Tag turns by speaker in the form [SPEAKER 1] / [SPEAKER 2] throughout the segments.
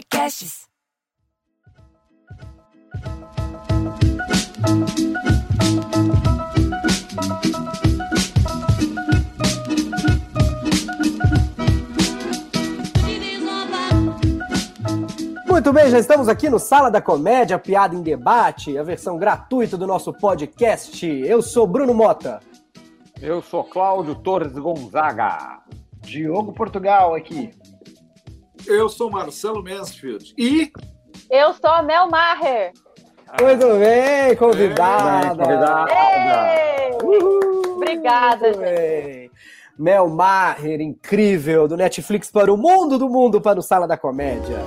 [SPEAKER 1] podcasts.
[SPEAKER 2] Muito bem, já estamos aqui no Sala da Comédia, Piada em Debate, a versão gratuita do nosso podcast. Eu sou Bruno Mota.
[SPEAKER 3] Eu sou Cláudio Torres Gonzaga.
[SPEAKER 4] Diogo Portugal aqui.
[SPEAKER 5] Eu sou Marcelo Mansfield. E.
[SPEAKER 6] Eu sou a Mel Maher.
[SPEAKER 2] Muito bem, convidada.
[SPEAKER 3] Convidada.
[SPEAKER 2] Uhul.
[SPEAKER 6] Obrigada,
[SPEAKER 2] Muito bem. Mel Maher, incrível, do Netflix para o mundo do mundo, para o Sala da Comédia.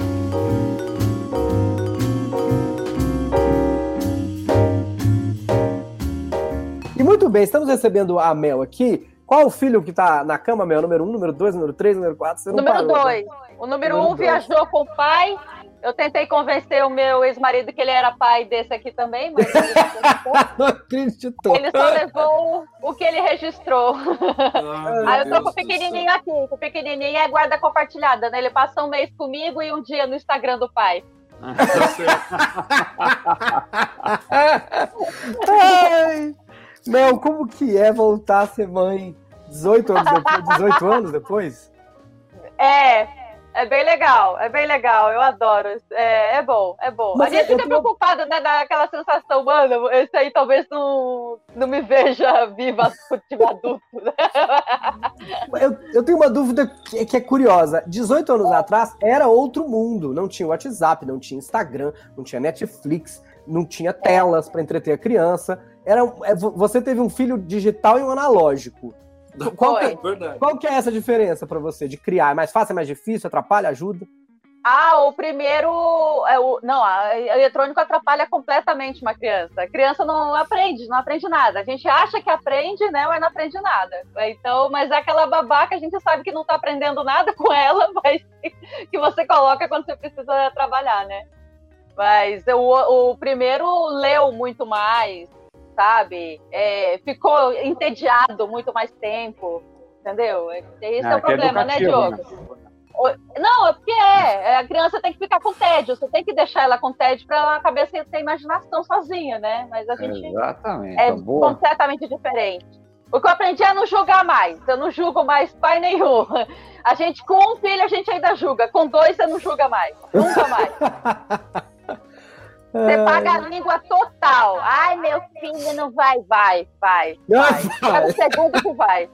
[SPEAKER 2] E muito bem, estamos recebendo a Mel aqui. Qual o filho que tá na cama, Mel? Número 1, um, número 2, número 3, número 4? Você não
[SPEAKER 6] Número
[SPEAKER 2] parou,
[SPEAKER 6] 2.
[SPEAKER 2] né?
[SPEAKER 6] O número 1
[SPEAKER 2] Número
[SPEAKER 6] um
[SPEAKER 2] dois.
[SPEAKER 6] viajou com o pai. Eu tentei convencer o meu ex-marido que ele era pai desse aqui também, mas ele não acreditou.
[SPEAKER 2] Não.
[SPEAKER 6] Ele só levou o que ele registrou.
[SPEAKER 5] Ah,
[SPEAKER 6] Aí eu tô
[SPEAKER 5] meu
[SPEAKER 6] com o
[SPEAKER 5] Deus
[SPEAKER 6] pequenininho aqui. Com o pequenininho é guarda compartilhada, né? Ele passa um mês comigo e um dia no Instagram do pai.
[SPEAKER 5] céu. Tá certo.
[SPEAKER 2] Ai, Mel, como que é voltar a ser mãe 18 anos depois? 18 anos depois?
[SPEAKER 6] É, é bem legal, é bem legal, eu adoro. É, é bom, é bom.
[SPEAKER 2] Mas
[SPEAKER 6] a gente fica
[SPEAKER 2] tenho-
[SPEAKER 6] preocupado, né, daquela sensação, mano, esse aí talvez não, não me veja viva tiver adulto, né?
[SPEAKER 2] Eu, eu tenho uma dúvida que, que é curiosa. 18 anos atrás era outro mundo. Não tinha WhatsApp, não tinha Instagram, não tinha Netflix, não tinha telas para entreter a criança. Era, é, vo- você teve um filho digital e um analógico. Qual é- qual que é essa diferença para você de criar? É mais fácil, é mais difícil, atrapalha, ajuda?
[SPEAKER 6] Ah, o primeiro. É o, não, a- o eletrônico atrapalha completamente uma criança. A criança não aprende, não aprende nada. A gente acha que aprende, né? Mas não aprende nada. Então, mas é aquela babaca, a gente sabe que não tá aprendendo nada com ela, mas que você coloca quando você precisa trabalhar, né? Mas o, o primeiro leu muito mais, sabe? É, ficou entediado muito mais tempo, entendeu? Esse é,
[SPEAKER 3] Ah,
[SPEAKER 6] o
[SPEAKER 3] é
[SPEAKER 6] problema, né, Diogo? O- Não, é porque é. A criança tem que ficar com tédio. Você tem que deixar ela com tédio para ela a cabeça ter imaginação sozinha, né? Mas a gente
[SPEAKER 3] Exatamente.
[SPEAKER 6] é
[SPEAKER 3] Tá boa.
[SPEAKER 6] completamente diferente. O que eu aprendi é não julgar mais. Eu não julgo mais pai nenhum. A gente, com um filho, a gente ainda julga. Com dois, você não julga mais. Nunca mais. Você paga a língua total. Ai, meu filho não vai, vai, vai. vai. Cada segundo que vai.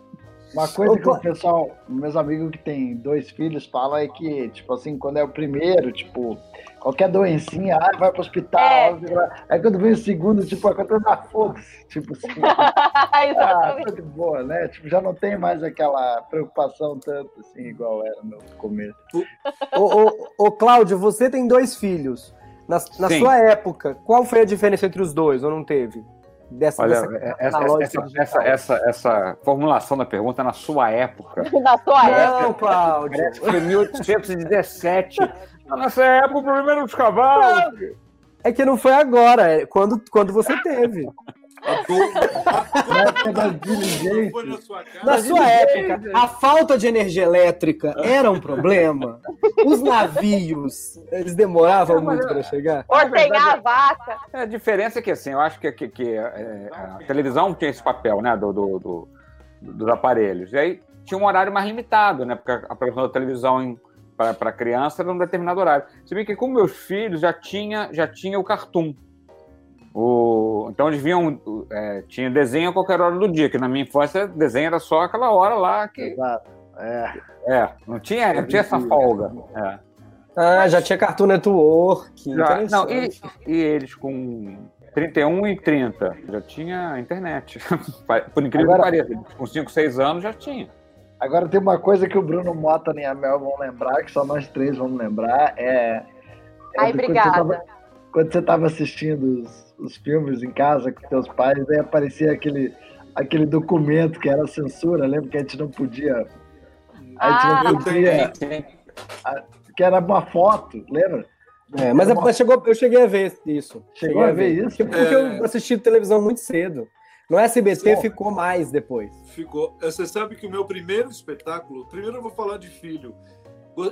[SPEAKER 4] Uma coisa que o pessoal, meus amigos que têm dois filhos falam é que, tipo assim, quando é o primeiro, tipo, qualquer doencinha, ah, vai pro hospital.
[SPEAKER 6] É.
[SPEAKER 4] Aí quando vem o segundo, tipo, a coisa da foda-se. Tipo assim, ah,
[SPEAKER 6] Exatamente.
[SPEAKER 4] tá de boa, né? Tipo, já não tem mais aquela preocupação tanto assim, igual era no começo.
[SPEAKER 2] Ô, ô, ô, Cláudio, você tem dois filhos. Na, na sua época, qual foi a diferença entre os dois, ou não teve? Dessa,
[SPEAKER 3] Olha,
[SPEAKER 2] dessa
[SPEAKER 3] essa, essa, essa, essa, essa, essa formulação da pergunta na sua época.
[SPEAKER 6] Na sua época.
[SPEAKER 2] Não, Cláudio.
[SPEAKER 3] Foi 1817. Na nossa época, o problema era os cavalos.
[SPEAKER 2] É que não foi agora, é quando, quando você teve.
[SPEAKER 5] Dor-
[SPEAKER 4] Na
[SPEAKER 5] sua casa.
[SPEAKER 2] Na sua época, a falta de energia elétrica era um problema? Os navios, eles demoravam muito para chegar?
[SPEAKER 6] Ordenhar a vaca.
[SPEAKER 3] A diferença é que, assim, eu acho que, que, que, é, a televisão tinha esse papel, né, do, do- do- dos aparelhos. E aí tinha um horário mais limitado, né, porque a produção da televisão para criança era num determinado horário. Se bem que com meus filhos já tinha, já tinha o cartoon. O, então eles vinham, é, tinha desenho a qualquer hora do dia, que na minha infância desenho era só aquela hora lá que.
[SPEAKER 4] Exato. É.
[SPEAKER 3] É, não tinha, não tinha essa folga. É.
[SPEAKER 2] Ah, já tinha Cartoon Network.
[SPEAKER 3] Já- não, e, e eles com 31 e 30 já tinha internet. Por incrível
[SPEAKER 4] Agora-
[SPEAKER 3] que pareça, com 5, 6 anos já tinha.
[SPEAKER 4] Agora tem uma coisa que o Bruno Mota e a Mel vão lembrar, que só nós três vamos lembrar, é. é
[SPEAKER 6] Ai, obrigada.
[SPEAKER 4] Quando você estava assistindo os, os filmes em casa com teus pais, aí aparecia aquele, aquele documento que era censura, lembra que a gente não podia. A gente
[SPEAKER 6] Ah.
[SPEAKER 4] não podia. Que era uma foto, lembra?
[SPEAKER 2] É, mas, mas chegou, eu cheguei a ver isso.
[SPEAKER 4] Chegou
[SPEAKER 2] Cheguei
[SPEAKER 4] a ver isso?
[SPEAKER 2] Porque, porque eu assisti televisão muito cedo. No SBT
[SPEAKER 5] Bom.
[SPEAKER 2] ficou mais depois.
[SPEAKER 5] Ficou. Você sabe que o meu primeiro espetáculo, primeiro eu vou falar de filho.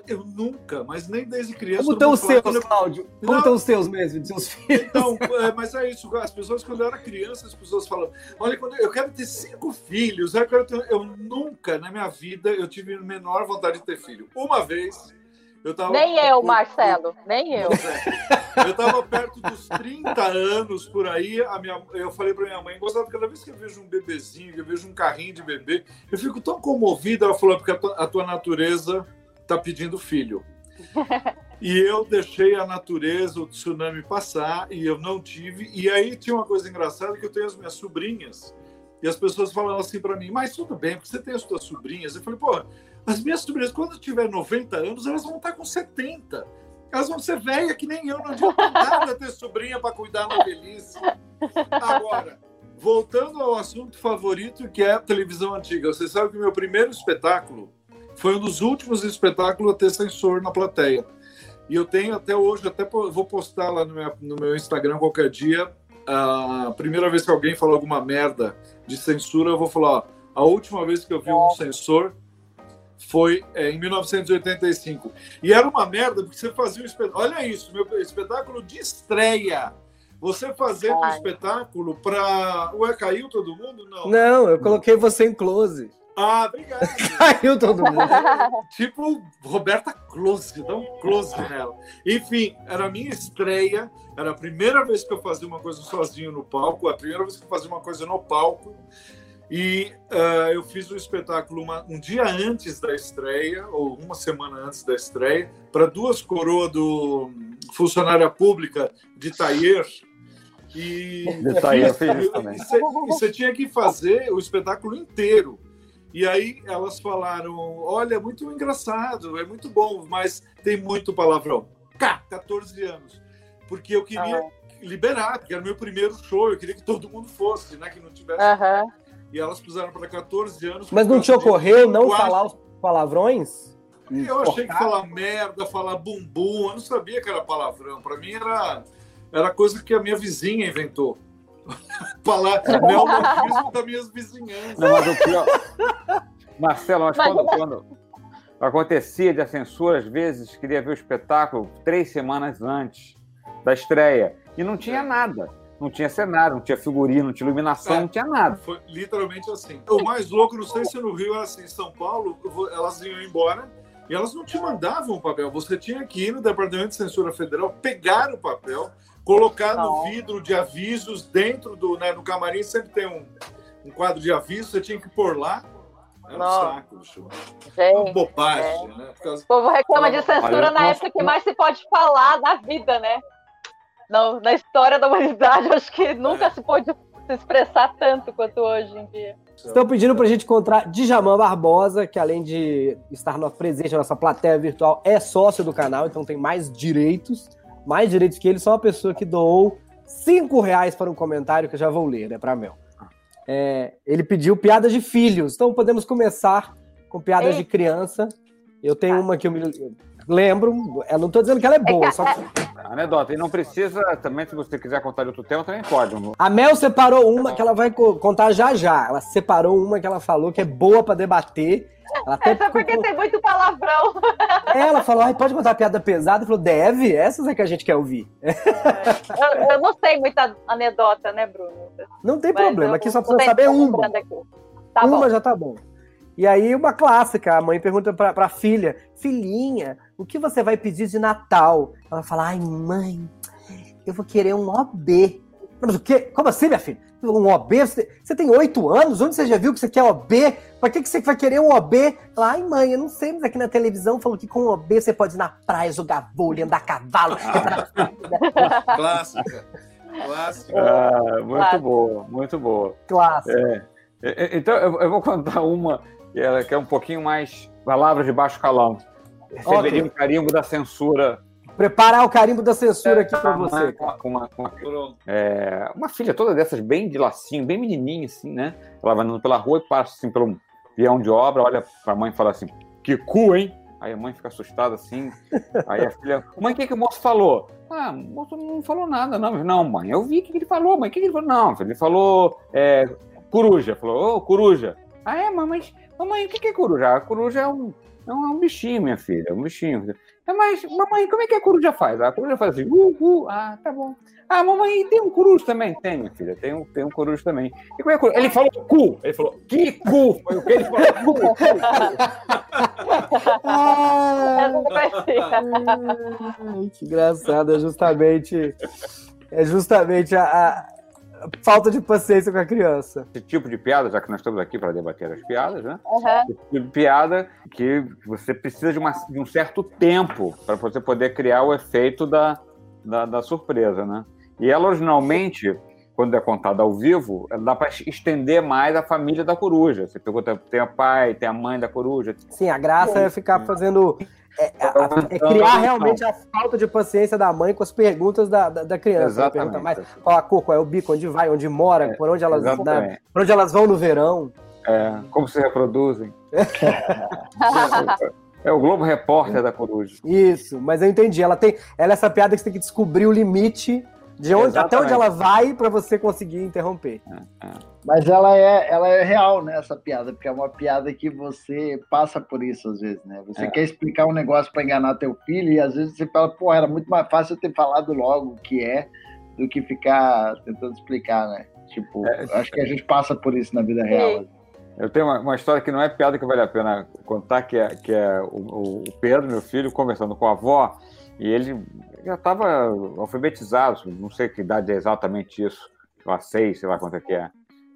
[SPEAKER 5] Eu nunca, mas nem desde criança.
[SPEAKER 2] Como estão os seus, eu... Cláudio? Como estão os seus mesmo, de seus filhos?
[SPEAKER 5] Então, é, mas é isso. As pessoas, quando eu era criança, as pessoas falam: olha, quando eu quero ter cinco filhos, eu, quero ter... eu nunca na minha vida eu tive a menor vontade de ter filho. Uma vez. Eu tava,
[SPEAKER 6] nem eu, Marcelo, nem eu.
[SPEAKER 5] É, eu estava perto dos 30 anos por aí. A minha, eu falei para minha mãe: gostava cada vez que eu vejo um bebezinho, que eu vejo um carrinho de bebê, eu fico tão comovida. Ela falou: porque a tua, a tua natureza está pedindo filho. E eu deixei a natureza, o tsunami passar, e eu não tive. E aí tinha uma coisa engraçada que eu tenho as minhas sobrinhas, e as pessoas falavam assim para mim, mas tudo bem, porque você tem as suas sobrinhas. Eu falei, pô, as minhas sobrinhas, quando tiver 90 anos, elas vão estar com 70. Elas vão ser velhas que nem eu, não adianta nada ter sobrinha para cuidar na velhice. Agora, voltando ao assunto favorito, que é a televisão antiga. Você sabe que o meu primeiro espetáculo foi um dos últimos espetáculos a ter censor na plateia. E eu tenho até hoje, até vou postar lá no meu, no meu Instagram qualquer dia. A primeira vez que alguém falou alguma merda de censura, eu vou falar: ó, a última vez que eu vi um censor foi é, em 1985. E era uma merda, porque você fazia um espetáculo. Olha isso, meu espetáculo de estreia. Você fazendo um espetáculo para. Ué, caiu todo mundo? Não.
[SPEAKER 2] Não, eu coloquei você em close.
[SPEAKER 5] Ah, obrigado.
[SPEAKER 2] Caiu todo mundo.
[SPEAKER 5] tipo Roberta Close, dá um close nela. Enfim, era a minha estreia. Era a primeira vez que eu fazia uma coisa sozinho no palco, a primeira vez que eu fazia uma coisa no palco. E uh, eu fiz o espetáculo uma, um dia antes da estreia, ou uma semana antes da estreia, para duas coroas do funcionária pública de Taier. E,
[SPEAKER 3] de Taier, e
[SPEAKER 5] você tinha que fazer o espetáculo inteiro. E aí elas falaram: olha, é muito engraçado, é muito bom, mas tem muito palavrão. Cá, 14 anos. Porque eu queria ah. liberar, porque era meu primeiro show, eu queria que todo mundo fosse, né? Que não tivesse.
[SPEAKER 6] Uhum.
[SPEAKER 5] E elas puseram para 14 anos.
[SPEAKER 2] Mas não te ocorreu não quase... falar os palavrões?
[SPEAKER 5] Eu achei que falar merda, falar bumbum, eu não sabia que era palavrão. Para mim era, era coisa que a minha vizinha inventou. Falar neomorfismo das minhas vizinhanças.
[SPEAKER 3] Não, mas o pior. Marcelo, mas, mas quando, quando, acontecia de a censura, às vezes, queria ver o espetáculo três semanas antes da estreia. E não tinha nada. Não tinha cenário, não tinha figurino, não tinha iluminação, é, não tinha nada.
[SPEAKER 5] Foi literalmente assim. O mais louco, não sei se no Rio era assim, em São Paulo, elas iam embora e elas não te mandavam o papel. Você tinha que ir no Departamento de Censura Federal, pegar o papel, colocar no vidro de avisos dentro do. Né, no camarim sempre tem um, um quadro de aviso, você tinha que pôr lá. Era um saco, bicho. Uma bobagem, é. né?
[SPEAKER 6] Causa... O povo reclama de censura na época que mais se pode falar da vida, né? Na, na história da humanidade, acho que nunca é. se pode se expressar tanto quanto hoje em dia.
[SPEAKER 2] Estão pedindo para a gente encontrar Djamã Barbosa, que além de estar no, presente na nossa plateia virtual, é sócio do canal, então tem mais direitos mais direitos que ele, só uma pessoa que doou cinco reais para um comentário que eu já vou ler, né, para Mel. É, ele pediu piadas de filhos, então podemos começar com piadas Ei. de criança. Eu tenho ah. uma que eu me lembro, eu não estou dizendo que ela é boa, é só que...
[SPEAKER 3] Anedota, e não precisa, também, se você quiser contar de outro tema, também pode.
[SPEAKER 2] A Mel separou uma que ela vai contar já já. Ela separou uma que ela falou que é boa para debater
[SPEAKER 6] ela até Essa porque ficou... tem muito palavrão.
[SPEAKER 2] É, ela falou, pode contar piada pesada? Falou, deve? Essas é que a gente quer ouvir.
[SPEAKER 6] É. Eu, eu, não sei muita anedota, né, Bruno?
[SPEAKER 2] Não tem Mas problema, aqui só precisa saber uma. Tá uma bom. já tá bom. E aí, uma clássica, a mãe pergunta pra, pra filha, filhinha, o que você vai pedir de Natal? Ela fala, ai, mãe, eu vou querer um OB. Mas o quê? Como assim, minha filha? Um OB? Você tem oito anos? Onde você já viu que você quer OB? Pra que, que você vai querer um OB? Ela, ai, mãe, eu não sei, mas aqui na televisão falou que com um OB você pode ir na praia, jogar vôlei, andar a cavalo.
[SPEAKER 5] Clássica. Clássica.
[SPEAKER 3] Ah, muito boa, muito boa.
[SPEAKER 2] Clássica.
[SPEAKER 3] É. é, é então, eu, vou contar uma que é, que é um pouquinho mais palavras de baixo calão. Receberia okay. um carimbo da censura
[SPEAKER 2] preparar o carimbo da censura aqui para você.
[SPEAKER 3] Uma, uma, uma, é, uma, filha toda dessas, bem de lacinho, bem menininha, assim, né? Ela vai andando pela rua e passa assim pelo peão de obra, olha para a mãe e fala assim: Que cu, hein? Aí a mãe fica assustada assim. Aí a filha, mãe, o que, que o moço falou? Ah, o moço não falou nada, não. Não, mãe, eu vi o que ele falou, mãe, o que ele falou? Não, ele falou é, coruja. Falou, ô, oh, coruja. Ah, é, mamãe, mamãe, o que é coruja? A coruja é um É um, é um bichinho, minha filha, é um bichinho. É, mas, mamãe, como é que a coruja faz? A coruja faz assim, uh, uh, ah, tá bom. Ah, mamãe, tem um coruja também? Tem, minha filha, tem um, tem um coruja também. E como é que Ele falou cu. Ele falou, que cu? Foi o que ele falou, cu. cu, cu.
[SPEAKER 2] Ah, que engraçado, é justamente, é justamente a, a falta de paciência com a criança.
[SPEAKER 3] Esse tipo de piada, já que nós estamos aqui para debater as piadas, né?
[SPEAKER 6] Uhum.
[SPEAKER 3] Esse tipo de piada que você precisa de, uma, de um certo tempo para você poder criar o efeito da, da, da surpresa, né? E ela, originalmente, quando é contada ao vivo, ela dá para estender mais a família da coruja. Você pergunta, tem o pai, tem a mãe da coruja.
[SPEAKER 2] Sim, a graça é ficar fazendo. É, é, é criar realmente a falta de paciência da mãe com as perguntas da, da, da criança.
[SPEAKER 3] Exatamente.
[SPEAKER 2] Pergunta mais qual a cor, qual é o bico, onde vai, onde mora,
[SPEAKER 3] É,
[SPEAKER 2] por onde elas, na, por onde elas vão no verão.
[SPEAKER 3] É, como se reproduzem. É o Globo Repórter da coruja.
[SPEAKER 2] Isso, mas eu entendi. Ela tem. Ela é essa piada que você tem que descobrir o limite de onde, até onde ela vai para você conseguir interromper.
[SPEAKER 4] Mas ela é, ela é real, né, essa piada, porque é uma piada que você passa por isso às vezes, né? Você
[SPEAKER 3] É.
[SPEAKER 4] quer explicar um negócio para enganar teu filho e às vezes você fala, pô, era muito mais fácil eu ter falado logo o que é do que ficar tentando explicar, né? Tipo,
[SPEAKER 3] É,
[SPEAKER 4] acho que a gente passa por isso na vida real.
[SPEAKER 3] Eu tenho uma, uma história que não é piada que vale a pena contar, que é, que é o, o Pedro, meu filho, conversando com a avó, e ele já estava alfabetizado, não sei que idade é exatamente isso, sei lá, seis, sei lá quanto é que é.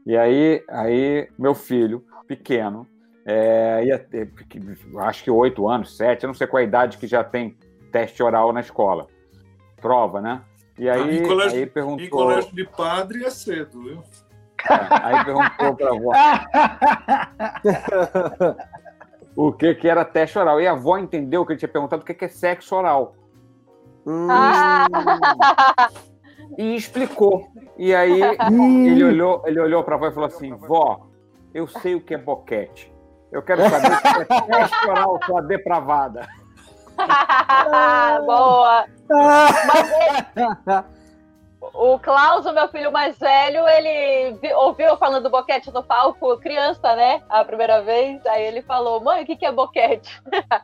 [SPEAKER 3] E aí, aí meu filho, pequeno, é, ia ter, acho que oito anos, sete, eu não sei qual a idade que já tem teste oral na escola, prova, né? E aí,
[SPEAKER 5] em colégio-
[SPEAKER 3] aí
[SPEAKER 5] Em
[SPEAKER 3] perguntou,
[SPEAKER 5] colégio de padre é cedo, viu?
[SPEAKER 3] aí perguntou para a avó, o que, que era teste oral. E a avó entendeu que ele tinha perguntado o que, que é sexo oral.
[SPEAKER 2] Hum.
[SPEAKER 6] Ah.
[SPEAKER 3] E explicou. E aí ele olhou, ele olhou para a avó e falou assim: Vó, eu sei o que é boquete. Eu quero saber que é teste oral, sua depravada.
[SPEAKER 6] Boa!
[SPEAKER 2] Ah,
[SPEAKER 6] O Klaus, o meu filho mais velho, ele vi- ouviu falando do boquete no palco, criança, né? A primeira vez. Aí ele falou: Mãe, o que, que é boquete?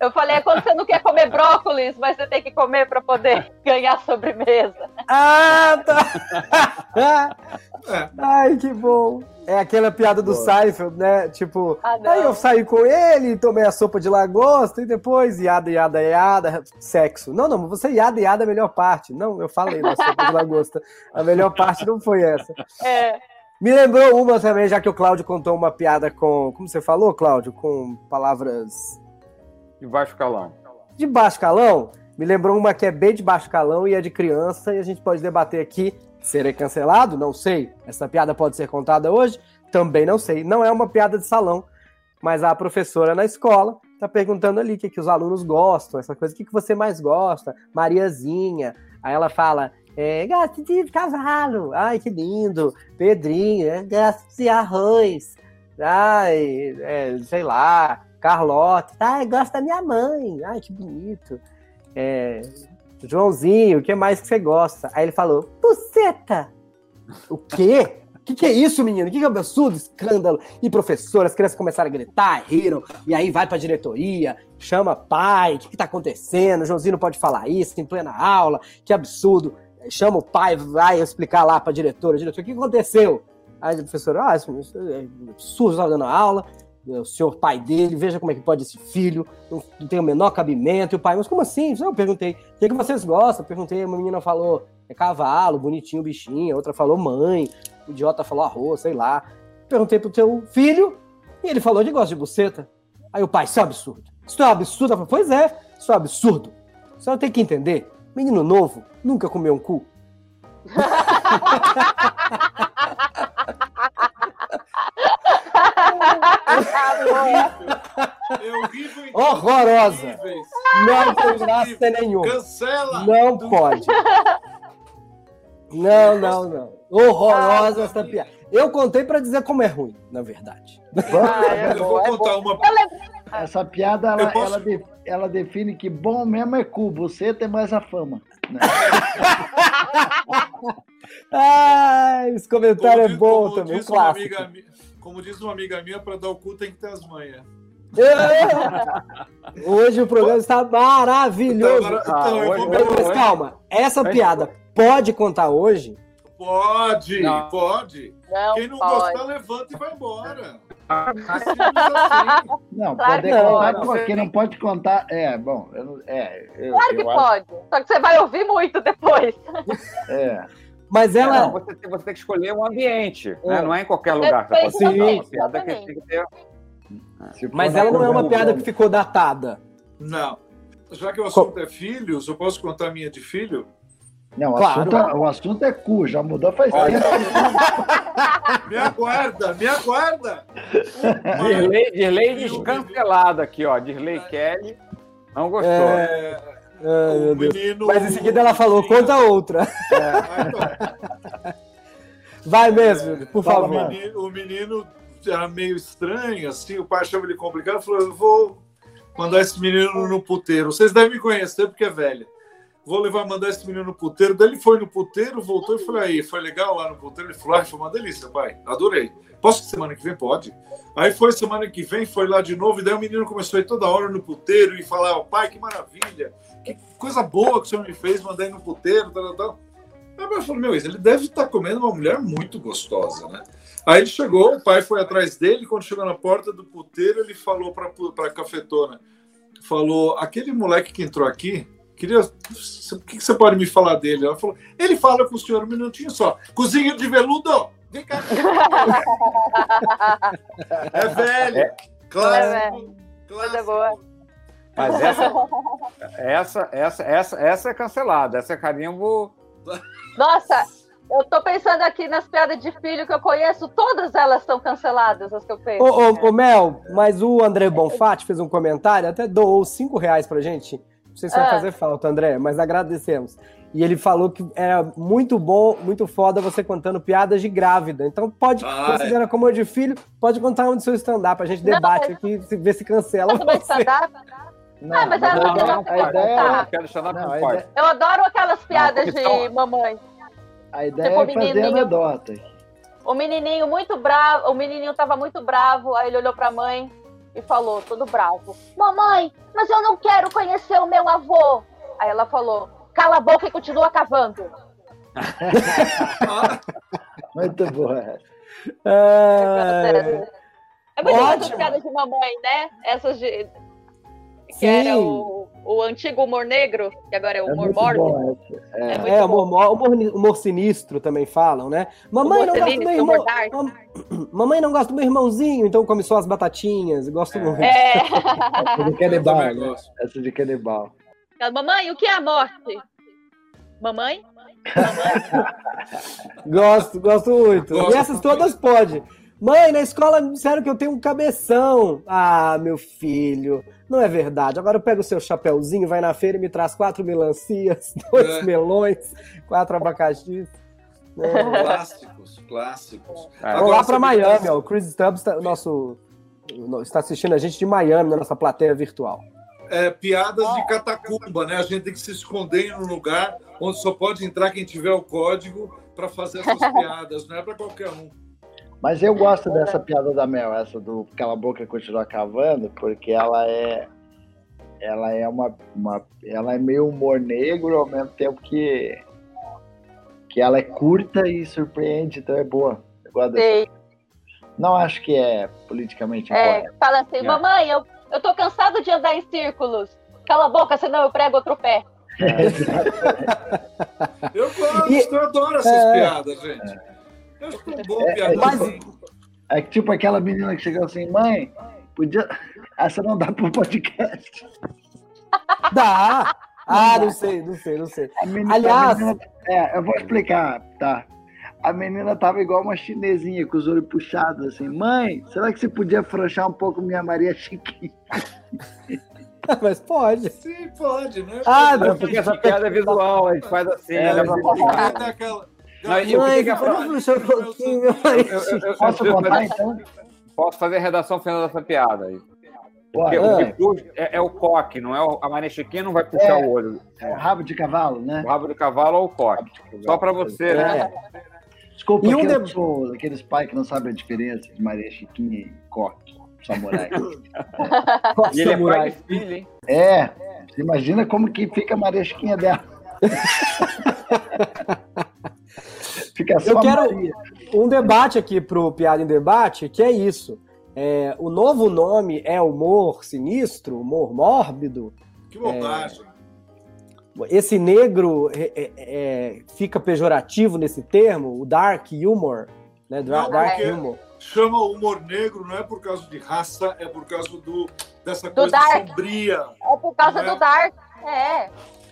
[SPEAKER 6] Eu falei: É quando você não quer comer brócolis, mas você tem que comer para poder ganhar sobremesa.
[SPEAKER 2] ah, tá. Ai, que bom. É aquela piada do Seinfeld, né? Tipo,
[SPEAKER 6] Ah,
[SPEAKER 2] aí eu saí com ele, tomei a sopa de lagosta e depois iada, iada, iada, sexo. Não, não, você iada, iada é a melhor parte. Não, eu falei da sopa de lagosta. A melhor parte não foi essa.
[SPEAKER 6] É.
[SPEAKER 2] Me lembrou uma também, já que o Cláudio contou uma piada com. Como você falou, Cláudio? Com palavras
[SPEAKER 3] De baixo calão.
[SPEAKER 2] de baixo calão. Me lembrou uma que é bem de baixo calão e é de criança, e a gente pode debater aqui. Serei cancelado? Não sei. Essa piada pode ser contada hoje? Também não sei. Não é uma piada de salão, mas a professora na escola tá perguntando ali o que, que os alunos gostam, essa coisa, o que, que você mais gosta? Mariazinha. Aí ela fala, é, gosto de cavalo, ai que lindo. Pedrinho, é, gosto de arroz. Ai, é, sei lá, Carlota, ai, gosto da minha mãe, ai que bonito. É, Joãozinho, o que mais que você gosta? Aí ele falou, buceta. O quê? O que, que é isso, menino? Que, que é um absurdo, escândalo? E professor, as crianças começaram a gritar, riram, e aí vai pra diretoria, chama pai, o que, que tá acontecendo? O Joãozinho não pode falar isso em plena aula, que absurdo. Chama o pai, vai explicar lá pra diretora, diretor, o que aconteceu? Aí o professor, ah, isso é absurdo, tá dando aula, o senhor pai dele, veja como é que pode esse filho, não, tem o menor cabimento. E o pai, mas como assim? Eu perguntei, o que, que vocês gostam? Eu perguntei, uma menina falou, é cavalo, bonitinho, bichinho, a outra falou mãe, o idiota falou arroz, sei lá. Perguntei pro teu filho, e ele falou que gosta de buceta. Aí o pai, isso é um absurdo. Isso é um absurdo. Eu falei, pois é, isso é um absurdo. A senhora tem que entender, menino novo nunca comeu um cu.
[SPEAKER 5] É horrível.
[SPEAKER 2] Horrorosa. Não tem graça nenhuma.
[SPEAKER 5] Cancela.
[SPEAKER 2] Não pode. Não, não, não. Horrorosa essa piada. Eu contei pra dizer como é ruim, na verdade.
[SPEAKER 6] Ah, é
[SPEAKER 5] Eu
[SPEAKER 6] bom,
[SPEAKER 5] vou
[SPEAKER 6] é
[SPEAKER 5] contar
[SPEAKER 6] bom.
[SPEAKER 5] uma.
[SPEAKER 4] Essa piada, ela,
[SPEAKER 5] posso-
[SPEAKER 4] ela, de- ela define que bom mesmo é cu, você tem mais a fama. né?
[SPEAKER 2] Ah, esse comentário é
[SPEAKER 5] diz-
[SPEAKER 2] bom
[SPEAKER 5] como
[SPEAKER 2] também, um
[SPEAKER 5] diz uma
[SPEAKER 2] clássico.
[SPEAKER 5] amiga mi- como diz uma amiga minha, para dar o cu tem que ter as manhas.
[SPEAKER 2] Hoje o programa está maravilhoso.
[SPEAKER 5] Então, agora- então,
[SPEAKER 3] Ah, hoje-
[SPEAKER 5] vou
[SPEAKER 2] Mas, calma, essa
[SPEAKER 3] Mas-
[SPEAKER 2] piada pode contar hoje?
[SPEAKER 5] Pode,
[SPEAKER 3] Não.
[SPEAKER 5] pode.
[SPEAKER 6] Não
[SPEAKER 5] Quem não
[SPEAKER 6] pode.
[SPEAKER 5] gostar, levanta e vai embora. Assim.
[SPEAKER 4] Não,
[SPEAKER 6] Claro
[SPEAKER 4] poder
[SPEAKER 6] que
[SPEAKER 4] contar, pô, quem não pode contar. É, bom, eu não- é, eu,
[SPEAKER 6] Claro que
[SPEAKER 4] eu acho-
[SPEAKER 6] pode. Só que você vai ouvir muito depois.
[SPEAKER 4] é.
[SPEAKER 2] Mas
[SPEAKER 3] Não,
[SPEAKER 2] ela.
[SPEAKER 3] você, tem, você tem que escolher o ambiente,
[SPEAKER 2] É.
[SPEAKER 3] né? Não é em qualquer lugar. Você pode
[SPEAKER 2] Sim.
[SPEAKER 3] piada que tem que ter.
[SPEAKER 4] For
[SPEAKER 2] Mas ela não é uma piada que ficou datada.
[SPEAKER 5] Não. Já que o assunto é filhos, eu posso contar a minha de filho?
[SPEAKER 4] Não, o,
[SPEAKER 2] Claro.
[SPEAKER 4] assunto, é- o assunto é cu, já mudou faz
[SPEAKER 3] Olha.
[SPEAKER 4] tempo.
[SPEAKER 5] Me aguarda, me aguarda!
[SPEAKER 3] Dirley, Dirley descancelado aqui, ó. Dirley Kelly não gostou.
[SPEAKER 2] É. Ai,
[SPEAKER 5] o menino.
[SPEAKER 2] Mas em seguida ela falou, conta outra.
[SPEAKER 5] Ah, então,
[SPEAKER 2] Vai mesmo, por
[SPEAKER 4] Fala,
[SPEAKER 2] favor.
[SPEAKER 5] o, menino, o menino era meio estranho, assim, o pai achava ele complicado, falou: eu vou mandar esse menino no puteiro. Vocês devem me conhecer porque é velho. Vou levar, mandar esse menino no puteiro. Daí ele foi no puteiro, voltou e falou: aí, foi legal lá no puteiro? Ele falou: ah, foi uma delícia, pai, adorei. Posso que semana que vem? Pode. Aí foi semana que vem, foi lá de novo, e daí o menino começou a ir toda hora no puteiro e falar: pai, que maravilha, que coisa boa que o senhor me fez, mandar ir no puteiro, tal, tal, tal. Aí eu falei: meu, ele deve estar comendo uma mulher muito gostosa, né? Aí ele chegou, o pai foi atrás dele, quando chegou na porta do puteiro, ele falou para a cafetona, falou, aquele moleque que entrou aqui, queria, o que, que você pode me falar dele? Ela falou, ele fala com o senhor um minutinho só, cozinho de veludo, vem cá. é velho, clássico,
[SPEAKER 6] Coisa
[SPEAKER 5] clássico.
[SPEAKER 6] boa.
[SPEAKER 3] Mas essa, essa, essa, essa, essa é cancelada. Essa é carimbo.
[SPEAKER 6] Nossa, eu tô pensando aqui nas piadas de filho que eu conheço, todas elas são canceladas, as que eu penso.
[SPEAKER 2] Ô, ô, ô, Mel, mas o André Bonfatti fez um comentário, até doou cinco reais pra gente. Não sei se vai
[SPEAKER 6] Ah.
[SPEAKER 2] fazer falta, André, mas agradecemos. E ele falou que era muito bom, muito foda você contando piadas de grávida. Então pode,
[SPEAKER 5] Ah,
[SPEAKER 2] considera como de filho, pode contar um do seu stand-up. A gente
[SPEAKER 6] Não,
[SPEAKER 2] debate
[SPEAKER 6] mas-
[SPEAKER 2] aqui, se- ver se cancela
[SPEAKER 6] Mas
[SPEAKER 2] você.
[SPEAKER 6] stand-up?
[SPEAKER 4] Não,
[SPEAKER 6] Ah, mas não-
[SPEAKER 4] ideia-
[SPEAKER 6] não
[SPEAKER 4] a ideia, Não,
[SPEAKER 3] não
[SPEAKER 4] a ideia-
[SPEAKER 6] Eu adoro aquelas piadas de mamãe.
[SPEAKER 4] a ideia
[SPEAKER 6] Tipo,
[SPEAKER 4] é fazer
[SPEAKER 6] menininho.
[SPEAKER 4] anedota.
[SPEAKER 6] O menininho muito bravo, o menininho tava muito bravo, aí ele olhou pra mãe e falou, todo bravo: Mamãe, mas eu não quero conhecer o meu avô. Aí ela falou: Cala a boca e continua cavando.
[SPEAKER 4] Muito boa.
[SPEAKER 2] É,
[SPEAKER 6] É muito essas
[SPEAKER 2] Ótimo.
[SPEAKER 6] piadas de mamãe, né? Essas de. Que
[SPEAKER 2] Sim.
[SPEAKER 6] era o, o antigo humor negro, que agora é o
[SPEAKER 4] É
[SPEAKER 6] humor
[SPEAKER 4] muito
[SPEAKER 6] mórbido.
[SPEAKER 4] É.
[SPEAKER 6] É
[SPEAKER 2] É,
[SPEAKER 6] bom.
[SPEAKER 2] humor, humor, humor sinistro também falam, né? Mamãe não gosta do meu irmão. Mam- Mamãe não gosta do meu irmãozinho, então come só as batatinhas. Gosto muito.
[SPEAKER 6] É.
[SPEAKER 4] Essa de canibal. Essa de canibal.
[SPEAKER 6] Ela, Mamãe, o que é a morte? Mamãe? Mamãe?
[SPEAKER 2] Gosto, gosto muito.
[SPEAKER 5] Gosto.
[SPEAKER 2] E essas todas pode. Mãe, na escola me disseram que eu tenho um cabeção. Ah, meu filho, não é verdade. Agora eu pego o seu chapéuzinho, vai na feira e me traz quatro melancias, dois
[SPEAKER 5] É.
[SPEAKER 2] melões, quatro abacaxis. É.
[SPEAKER 5] Clássicos, clássicos.
[SPEAKER 3] É.
[SPEAKER 2] Vamos lá para Miami, ó. O Chris Stubbs, tá- nosso, está assistindo a gente de Miami, na nossa plateia virtual.
[SPEAKER 5] é, piadas de catacumba, né? A gente tem que se esconder em um lugar onde só pode entrar quem tiver o código para fazer essas piadas, não é para qualquer um.
[SPEAKER 4] Mas eu gosto dessa piada da Mel, essa do Cala a Boca e Continua Cavando, porque ela é. Ela é uma, uma. Ela é meio humor negro ao mesmo tempo que. Que ela é curta e surpreende, então é boa. Eu gosto dessa. Não acho que é politicamente
[SPEAKER 6] É,
[SPEAKER 4] incorreto.
[SPEAKER 6] fala assim,
[SPEAKER 3] É.
[SPEAKER 6] mamãe, eu, eu tô cansado de andar em círculos. Cala a boca, senão eu prego outro pé.
[SPEAKER 5] Eu gosto,
[SPEAKER 2] E-
[SPEAKER 5] eu adoro essas
[SPEAKER 2] É.
[SPEAKER 5] piadas, gente. Eu tão bom piada
[SPEAKER 2] mas-
[SPEAKER 5] assim.
[SPEAKER 4] É tipo aquela menina que chegou assim, mãe, podia. Essa não dá pro podcast.
[SPEAKER 2] Dá! Ah, não sei, não sei, não sei.
[SPEAKER 4] A menina,
[SPEAKER 2] Aliás-
[SPEAKER 4] a menina- é, eu vou explicar, tá? A menina tava igual uma chinesinha, com os olhos puxados, assim. Mãe, será que você podia afrouxar um pouco minha Maria Chiquinha?
[SPEAKER 2] Mas pode.
[SPEAKER 5] Sim, pode, né?
[SPEAKER 2] Ah,
[SPEAKER 3] Não, porque essa piada é visual, a gente faz assim,
[SPEAKER 4] É,
[SPEAKER 3] né, pra
[SPEAKER 4] mas-
[SPEAKER 3] eu queria que a-
[SPEAKER 2] um pouquinho, meu
[SPEAKER 4] Posso contar então?
[SPEAKER 3] Posso fazer a redação final dessa piada aí. Porque o
[SPEAKER 2] Ah.
[SPEAKER 3] que puxa é, é o coque, não é o, a Maria Chiquinha não vai puxar
[SPEAKER 4] É.
[SPEAKER 3] o olho.
[SPEAKER 4] É, rabo de cavalo, né?
[SPEAKER 3] O rabo do cavalo ou o coque. Só pra você, né?
[SPEAKER 2] É.
[SPEAKER 4] Desculpa,
[SPEAKER 2] E um
[SPEAKER 4] eu
[SPEAKER 2] de-
[SPEAKER 4] sou daqueles pais que não sabem a diferença de Maria Chiquinha e Coque. samurai.
[SPEAKER 3] e ele é pai de filho, hein?
[SPEAKER 4] É, imagina como que fica a maresquinha dela. fica só
[SPEAKER 2] Eu quero
[SPEAKER 4] Maria.
[SPEAKER 2] um debate aqui pro Piada em Debate, que é isso. É, o novo nome é humor sinistro, humor mórbido.
[SPEAKER 5] Que bobagem.
[SPEAKER 2] Esse negro é, é, é, fica pejorativo nesse termo, o dark humor, né? Dark
[SPEAKER 5] porque-
[SPEAKER 2] humor.
[SPEAKER 5] Chama humor negro não é por causa de raça, é por causa do, dessa
[SPEAKER 6] Do
[SPEAKER 5] coisa
[SPEAKER 6] dark.
[SPEAKER 5] sombria.
[SPEAKER 6] É por causa
[SPEAKER 5] Não é?
[SPEAKER 6] do Dark. É.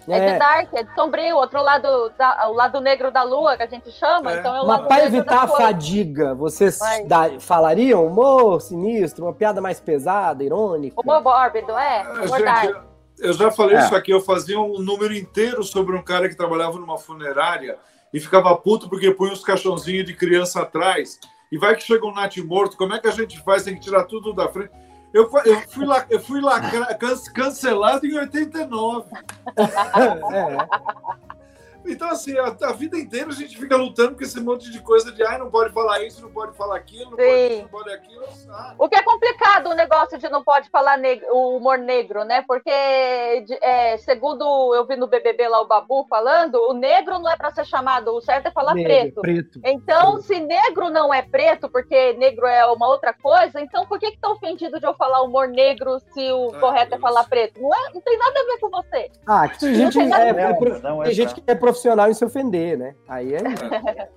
[SPEAKER 6] É
[SPEAKER 2] É,
[SPEAKER 6] de Dark, é de sombrio, outro lado, da, o lado negro da lua, que a gente chama,
[SPEAKER 5] É.
[SPEAKER 6] então é o
[SPEAKER 2] mas para evitar a
[SPEAKER 6] da cor.
[SPEAKER 2] fadiga, vocês dá- falariam humor sinistro, uma piada mais pesada, irônica?
[SPEAKER 6] Humor mórbido, é.
[SPEAKER 5] Ah,
[SPEAKER 6] Humor dark.
[SPEAKER 5] gente, eu já falei
[SPEAKER 3] É.
[SPEAKER 5] isso aqui, eu fazia um número inteiro sobre um cara que trabalhava numa funerária e ficava puto porque punha os caixãozinhos de criança atrás. E vai que chega um nat morto, como é que a gente faz? Tem que tirar tudo da frente. Eu, eu fui lá, eu fui lá can- cancelado em 89.
[SPEAKER 2] É.
[SPEAKER 5] Então, assim, a, a vida inteira a gente fica lutando com esse monte de coisa de ai, não pode falar isso, não pode falar aquilo, não pode não pode aquilo. Ah,
[SPEAKER 6] O que é complicado o negócio de não pode falar o humor negro, né? Porque, é, segundo eu vi no BBB lá o Babu falando, o negro não é para ser chamado, o certo é falar
[SPEAKER 2] Negro,
[SPEAKER 6] preto.
[SPEAKER 2] preto.
[SPEAKER 6] Então, se negro não é preto, porque negro é uma outra coisa, então por que que tá ofendido de eu falar humor negro se o
[SPEAKER 5] Ah,
[SPEAKER 6] correto é falar preto? Não, é, não tem nada a ver com você.
[SPEAKER 2] Ah, que tem gente, é,
[SPEAKER 6] a ver.
[SPEAKER 2] é
[SPEAKER 4] Não, é
[SPEAKER 2] tem gente que é profissional em se ofender, né? Aí é isso.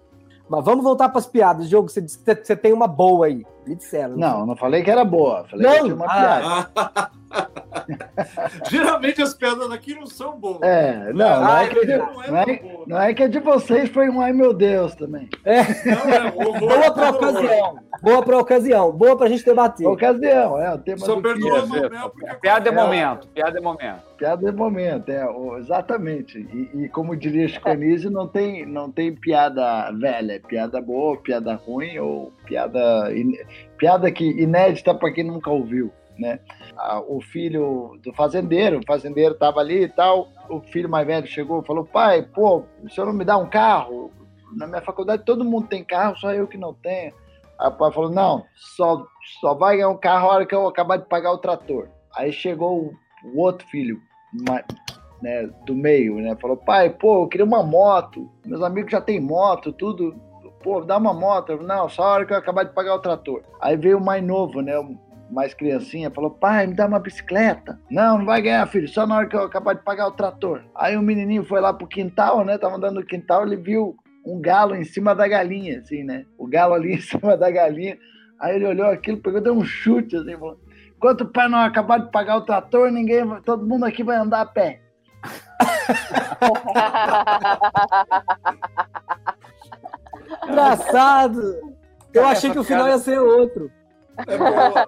[SPEAKER 2] Mas vamos voltar para as piadas. Diogo, você disse que você tem uma boa aí. Me disseram.
[SPEAKER 4] Não, não falei que era boa. Falei
[SPEAKER 2] Não?
[SPEAKER 4] que tinha uma
[SPEAKER 2] Ah.
[SPEAKER 4] piada.
[SPEAKER 5] Geralmente as piadas daqui não são boas.
[SPEAKER 4] É, não, não,
[SPEAKER 2] Ah,
[SPEAKER 4] é que,
[SPEAKER 5] não é
[SPEAKER 4] não, é,
[SPEAKER 5] boa.
[SPEAKER 4] não é que a de vocês foi um ai meu Deus também.
[SPEAKER 5] Não, é
[SPEAKER 2] Boa para
[SPEAKER 5] horror.
[SPEAKER 2] ocasião. Boa para ocasião. Boa para a gente debater.
[SPEAKER 4] Ocasião, é o tema
[SPEAKER 5] Só
[SPEAKER 4] do
[SPEAKER 5] perdoa
[SPEAKER 4] dia.
[SPEAKER 5] Mamel porque
[SPEAKER 3] Piada é
[SPEAKER 4] É.
[SPEAKER 3] momento, piada é momento.
[SPEAKER 4] Piada de momento, é, o- exatamente. E, e como diria Chico Anísio, não tem, não tem piada velha, é piada boa, piada ruim ou piada, in- piada que inédita para quem nunca ouviu, né? Ah, o filho do fazendeiro, o fazendeiro estava ali e tal, o filho mais velho chegou e falou, pai, pô, o senhor não me dá um carro? Na minha faculdade todo mundo tem carro, só eu que não tenho. Aí o pai falou, não, só, só vai ganhar um carro a hora que eu acabar de pagar o trator. Aí chegou o, outro filho, né, do meio, né? Falou, pai, pô, eu queria uma moto. Meus amigos já têm moto, tudo. Pô, dá uma moto. Não, só a hora que eu acabar de pagar o trator. Aí veio o mais novo, né? Mais criancinha, falou, pai, me dá uma bicicleta. Não, não vai ganhar, filho, só na hora que eu acabar de pagar o trator. Aí o menininho foi lá pro quintal, né? Tava andando no quintal, ele viu um galo em cima da galinha, assim, né? O galo ali em cima da galinha. Aí ele olhou aquilo, pegou, deu um chute, assim, falou, Enquanto o pai não acabar de pagar o trator, ninguém, todo mundo aqui vai andar a pé.
[SPEAKER 2] Engraçado. Eu
[SPEAKER 3] Cara,
[SPEAKER 2] achei que o final
[SPEAKER 3] piada-
[SPEAKER 2] ia ser outro.
[SPEAKER 5] É.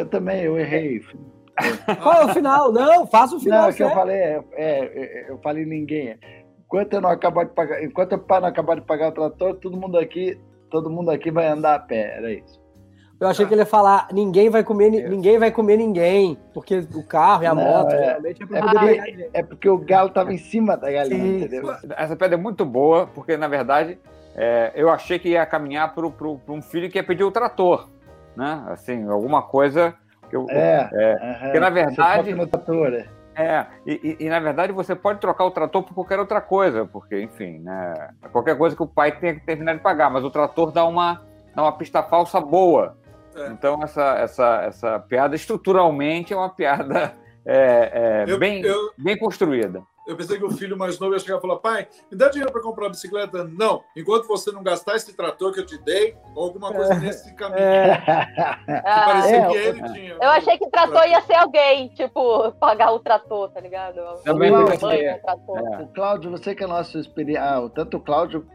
[SPEAKER 4] Eu também, eu errei.
[SPEAKER 2] Qual é o final? Não, faça o final.
[SPEAKER 4] Não, o que eu falei é, é, é, eu falei ninguém. Enquanto eu não acabar de pagar, enquanto o pai não acabar de pagar o trator, todo mundo aqui, todo mundo aqui vai andar a pé. Era isso.
[SPEAKER 2] Eu achei que ele ia falar: ninguém vai comer, ni- ninguém vai comer ninguém, porque o carro e a
[SPEAKER 4] Não,
[SPEAKER 2] moto
[SPEAKER 4] é-
[SPEAKER 2] é pra
[SPEAKER 4] é porque-. É porque o galo estava em cima da galinha,
[SPEAKER 2] Sim.
[SPEAKER 4] entendeu?
[SPEAKER 3] Essa piada é muito boa, porque na verdade é, eu achei que ia caminhar para um filho que ia pedir o trator, né? Assim, alguma coisa que eu,
[SPEAKER 4] É,
[SPEAKER 3] É, porque, na verdade-
[SPEAKER 4] no trator, é.
[SPEAKER 3] É, e, e- e, na verdade você pode trocar o trator por qualquer outra coisa, porque, enfim, né, qualquer coisa que o pai tenha que terminar de pagar, mas o trator dá uma, dá uma pista falsa boa.
[SPEAKER 5] É.
[SPEAKER 3] Então, essa, essa, essa piada, estruturalmente, é uma piada é, é,
[SPEAKER 5] Eu,
[SPEAKER 3] bem,
[SPEAKER 5] eu,
[SPEAKER 3] bem construída.
[SPEAKER 5] Eu pensei que o filho mais novo ia chegar e falar: pai, me dá dinheiro para comprar uma bicicleta? Não, enquanto você não gastar esse trator que eu te dei, ou alguma coisa nesse caminho.
[SPEAKER 2] É,
[SPEAKER 6] Ah,
[SPEAKER 5] Parecia
[SPEAKER 4] é,
[SPEAKER 5] que
[SPEAKER 4] eu-
[SPEAKER 5] ele tinha.
[SPEAKER 6] Eu achei que trator ia ser alguém, tipo, pagar o trator, tá ligado?
[SPEAKER 3] Também
[SPEAKER 6] o trator.
[SPEAKER 3] É.
[SPEAKER 4] O Cláudio, você que é nosso experiência, ah, tanto o Cláudio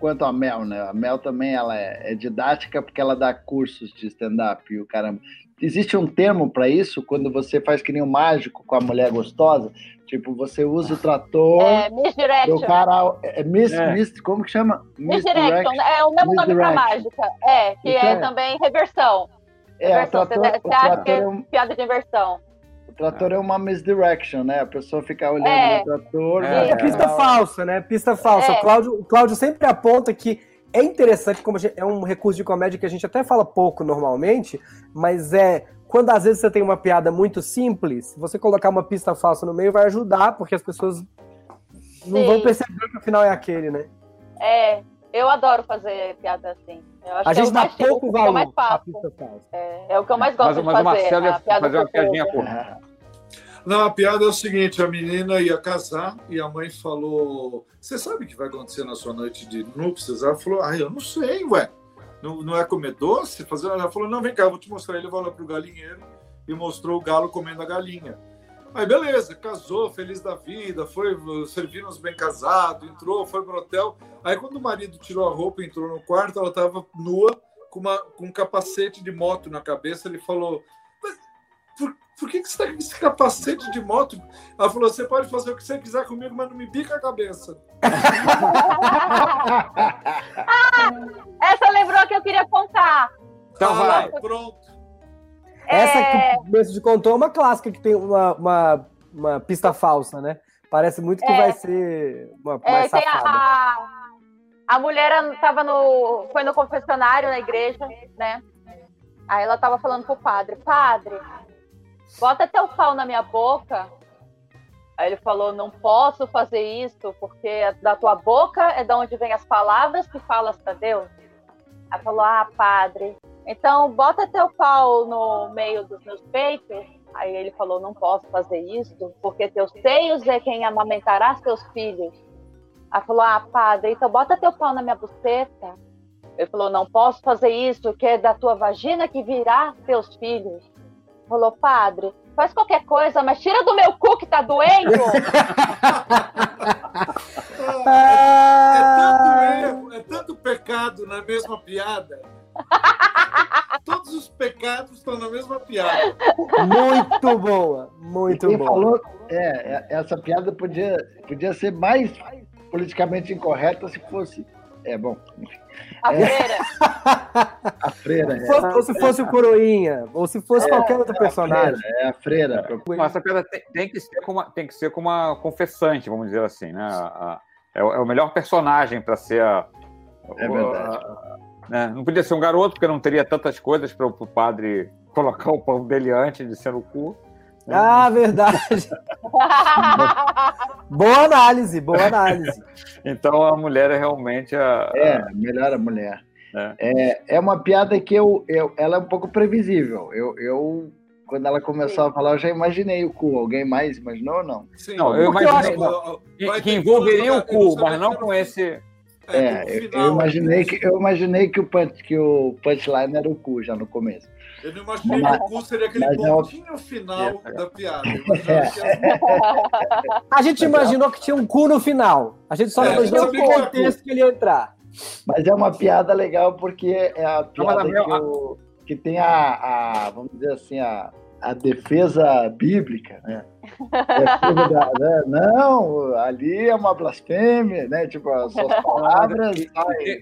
[SPEAKER 4] quanto a Mel, né? A Mel também ela é, é didática porque ela dá cursos de stand-up e o caramba. Existe um termo para isso quando você faz que nem um mágico com a mulher gostosa, tipo você usa o trator
[SPEAKER 6] É,
[SPEAKER 4] o
[SPEAKER 6] misdirection.
[SPEAKER 4] cara é, miss,
[SPEAKER 3] É.
[SPEAKER 4] miss- como que chama?
[SPEAKER 6] Misdirection, é o mesmo nome pra
[SPEAKER 4] Misdirection.
[SPEAKER 6] mágica. É, que é
[SPEAKER 4] Então,
[SPEAKER 6] também reversão.
[SPEAKER 4] É, o
[SPEAKER 6] Reversão,
[SPEAKER 4] trator,
[SPEAKER 6] você,
[SPEAKER 4] o
[SPEAKER 6] você acha que
[SPEAKER 4] é
[SPEAKER 6] é
[SPEAKER 4] um,
[SPEAKER 6] piada de inversão.
[SPEAKER 4] o trator é uma misdirection, né? A pessoa fica olhando
[SPEAKER 6] É.
[SPEAKER 4] no trator.
[SPEAKER 3] É,
[SPEAKER 4] vai
[SPEAKER 2] é pista falsa, né? Pista falsa.
[SPEAKER 6] É.
[SPEAKER 2] O, Cláudio, o Cláudio sempre aponta que é interessante, como gente, é um recurso de comédia que a gente até fala pouco normalmente, mas é quando às vezes você tem uma piada muito simples, você colocar uma pista falsa no meio vai ajudar, porque as pessoas não
[SPEAKER 6] Sim.
[SPEAKER 2] vão perceber que o final é aquele, né?
[SPEAKER 6] É, eu adoro fazer piada assim. Eu acho
[SPEAKER 2] A
[SPEAKER 6] que é
[SPEAKER 2] gente
[SPEAKER 6] o
[SPEAKER 2] dá
[SPEAKER 6] mais,
[SPEAKER 2] pouco
[SPEAKER 6] o que eu
[SPEAKER 2] valor
[SPEAKER 6] mais
[SPEAKER 2] à pista falsa.
[SPEAKER 6] É, é o que eu mais gosto
[SPEAKER 3] Mas,
[SPEAKER 6] de
[SPEAKER 3] mas o
[SPEAKER 6] fazer.
[SPEAKER 3] Marcelo
[SPEAKER 6] a
[SPEAKER 3] ia
[SPEAKER 6] piada
[SPEAKER 3] fazer uma piadinha curta.
[SPEAKER 5] Não, a piada é o seguinte: a menina ia casar e a mãe falou: Você sabe o que vai acontecer na sua noite de núpcias? Ela falou: Ah, eu não sei, ué. Não, não é comer doce? Ela falou: Não, vem cá, vou te mostrar. Ele vai lá pro galinheiro e mostrou o galo comendo a galinha. Aí, beleza, casou, feliz da vida, foi servindo os bem casados, entrou, foi pro hotel. Aí, quando o marido tirou a roupa e entrou no quarto, ela estava nua, com, uma, com um capacete de moto na cabeça. Ele falou: por, que, que você está com esse capacete de moto? Ela falou: Você pode fazer o que você quiser comigo, mas não me bica a cabeça.
[SPEAKER 6] Essa lembrou que eu queria contar.
[SPEAKER 3] Então
[SPEAKER 5] Ah,
[SPEAKER 3] vai.
[SPEAKER 5] Pronto.
[SPEAKER 2] Essa
[SPEAKER 6] É,
[SPEAKER 2] que o Messi contou é uma clássica que tem uma, uma, uma pista falsa, né? Parece muito que
[SPEAKER 6] É.
[SPEAKER 2] vai ser uma
[SPEAKER 6] é,
[SPEAKER 2] mais
[SPEAKER 6] tem
[SPEAKER 2] safada.
[SPEAKER 6] a, a mulher tava no, foi no confessionário na igreja, né? Aí ela tava falando pro padre, padre, bota teu pau na minha boca. Aí ele falou, não posso fazer isso, porque da tua boca é da onde vem as palavras que falas para Deus. Aí falou, ah, padre, então bota teu pau no meio dos meus peitos. Aí ele falou, não posso fazer isso, porque teus seios é quem amamentará seus filhos. Aí falou, ah, padre, então bota teu pau na minha buceta. Ele falou, não posso fazer isso, que é da tua vagina que virá teus filhos. Falou, padre, faz qualquer coisa, mas tira do meu cu que tá doendo.
[SPEAKER 5] É tanto
[SPEAKER 2] Ah,
[SPEAKER 5] erro, é tanto pecado na mesma piada. Todos os pecados estão na mesma piada.
[SPEAKER 2] muito boa, muito boa.
[SPEAKER 4] falou, é, é, essa piada podia, podia ser mais politicamente incorreta se fosse. É bom,
[SPEAKER 6] A
[SPEAKER 4] É.
[SPEAKER 6] freira.
[SPEAKER 4] a freira.
[SPEAKER 2] Se
[SPEAKER 4] É,
[SPEAKER 2] fosse- ou se fosse o Coroinha, ou se fosse qualquer outro
[SPEAKER 4] a
[SPEAKER 2] personagem.
[SPEAKER 4] freira, é a freira.
[SPEAKER 3] Não, essa piada tem, tem que ser como uma, tem que ser como uma confessante, vamos dizer assim, né? A- a- é, o, é o melhor personagem para ser a,
[SPEAKER 4] É verdade.
[SPEAKER 3] a- né? Não podia ser um garoto, porque não teria tantas coisas para o padre colocar o pão dele antes de ser no cu. Né?
[SPEAKER 2] Ah, verdade. Boa análise, boa análise.
[SPEAKER 3] Então a mulher é realmente a.
[SPEAKER 4] É, melhor a mulher.
[SPEAKER 3] É.
[SPEAKER 4] É, é uma piada que eu, eu, ela é um pouco previsível. Eu, eu, quando ela começou a falar, eu já imaginei o cu. Alguém mais imaginou ou não?
[SPEAKER 5] Sim,
[SPEAKER 3] Não, eu imagino-
[SPEAKER 5] ó,
[SPEAKER 3] que, que envolveria o
[SPEAKER 5] eu
[SPEAKER 3] cu, mas não com esse.
[SPEAKER 5] É,
[SPEAKER 4] É,
[SPEAKER 5] no
[SPEAKER 4] eu, eu imaginei que eu imaginei que o punch, que o punchline era o cu já no começo.
[SPEAKER 5] Eu não imaginei
[SPEAKER 4] Mas-
[SPEAKER 5] que o cu seria aquele
[SPEAKER 4] é
[SPEAKER 5] pontinho final
[SPEAKER 3] É.
[SPEAKER 5] da piada. Eu que era-
[SPEAKER 2] A gente imaginou que tinha um cu no final. A gente só
[SPEAKER 5] É,
[SPEAKER 2] não imaginou
[SPEAKER 5] eu
[SPEAKER 2] o contexto que ele ia entrar.
[SPEAKER 4] Mas é uma piada legal porque é a piada
[SPEAKER 3] minha-
[SPEAKER 4] que, o- que tem a, a, vamos dizer assim, a, a defesa bíblica, né? Defesa da- né? Não, ali é uma blasfêmia, né? Tipo, as suas palavras